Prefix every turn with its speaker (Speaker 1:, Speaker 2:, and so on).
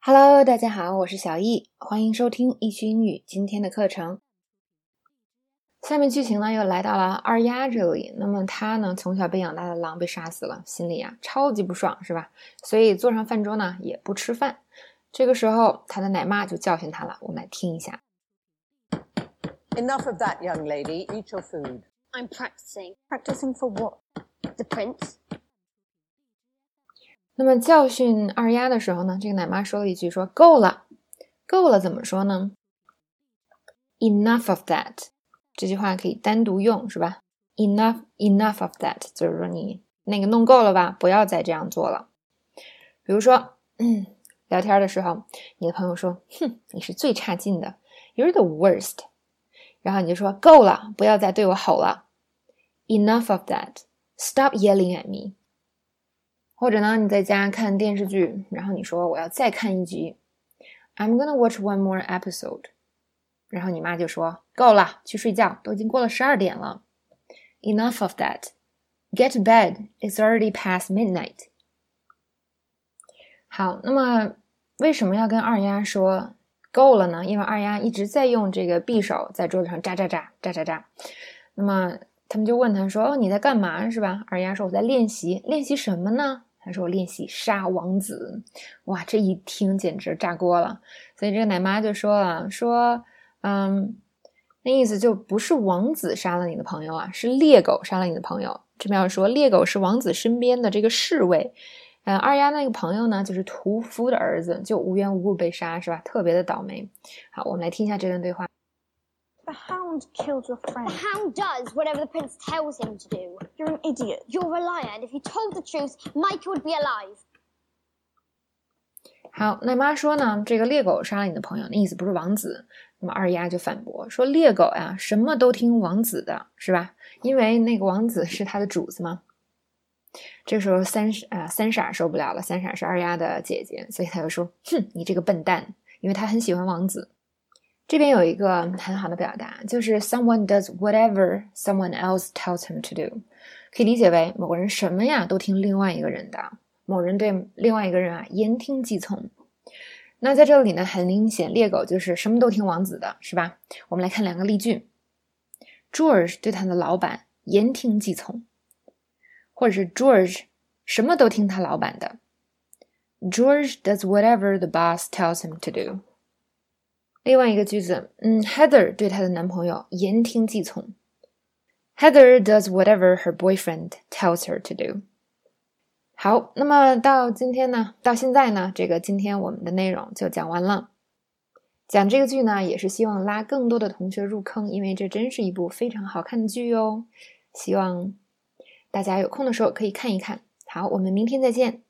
Speaker 1: Hello，大家好，我是小易，欢迎收听易趣英语今天的课程。下面剧情呢又来到了二丫这里，那么她呢从小被养大的狼被杀死了，心里啊超级不爽，是吧？所以坐上饭桌呢也不吃饭。这个时候她的奶妈就教训她了，我们来听一下。
Speaker 2: Enough of that, young lady. Eat your food.
Speaker 3: I'm practicing.
Speaker 4: Practicing for what?
Speaker 3: The prince.
Speaker 1: 那么教训二丫的时候呢，这个奶妈说了一句说够了，够了怎么说呢？Enough of that，这句话可以单独用，是吧？Enough, enough of that，就是说你那个弄够了吧，不要再这样做了。比如说，嗯，聊天的时候，你的朋友说，哼，你是最差劲的，You're the worst，然后你就说够了，不要再对我吼了，Enough of that，Stop yelling at me。或者呢，你在家看电视剧，然后你说我要再看一集，I'm gonna watch one more episode，然后你妈就说够了，去睡觉，都已经过了十二点了，Enough of that，Get to bed，It's already past midnight。好，那么为什么要跟二丫说够了呢？因为二丫一直在用这个匕首在桌子上扎扎扎扎扎扎，那么他们就问他说：“哦，你在干嘛？是吧？”二丫说：“我在练习，练习什么呢？”他说：“练习杀王子。”哇，这一听简直炸锅了。所以这个奶妈就说了：“说，嗯，那意思就不是王子杀了你的朋友啊，是猎狗杀了你的朋友。这边要说猎狗是王子身边的这个侍卫。嗯，二丫那个朋友呢，就是屠夫的儿子，就无缘无故被杀，是吧？特别的倒霉。好，我们来听一下这段对话。
Speaker 4: The hound killed your
Speaker 3: The
Speaker 4: friend.
Speaker 3: hound does whatever the prince tells him to do.
Speaker 4: You're an idiot.
Speaker 3: You're a liar, and if you told the truth, Micah would be alive.
Speaker 1: 好，奶妈说呢，这个猎狗杀了你的朋友，那意思不是王子。那么二丫就反驳说，猎狗呀，什么都听王子的，是吧？因为那个王子是他的主子嘛。这时候三啊、三傻受不了了，三傻是二丫的姐姐，所以他就说：“哼，你这个笨蛋！”因为他很喜欢王子。这边有一个很好的表达，就是 someone does whatever someone else tells him to do，可以理解为某个人什么呀都听另外一个人的，某人对另外一个人啊言听计从。那在这里呢，很明显，猎狗就是什么都听王子的，是吧？我们来看两个例句：George 对他的老板言听计从，或者是 George 什么都听他老板的。George does whatever the boss tells him to do。另外一个句子，嗯，Heather 对她的男朋友言听计从。Heather does whatever her boyfriend tells her to do。好，那么到今天呢，到现在呢，这个今天我们的内容就讲完了。讲这个剧呢，也是希望拉更多的同学入坑，因为这真是一部非常好看的剧哦。希望大家有空的时候可以看一看。好，我们明天再见。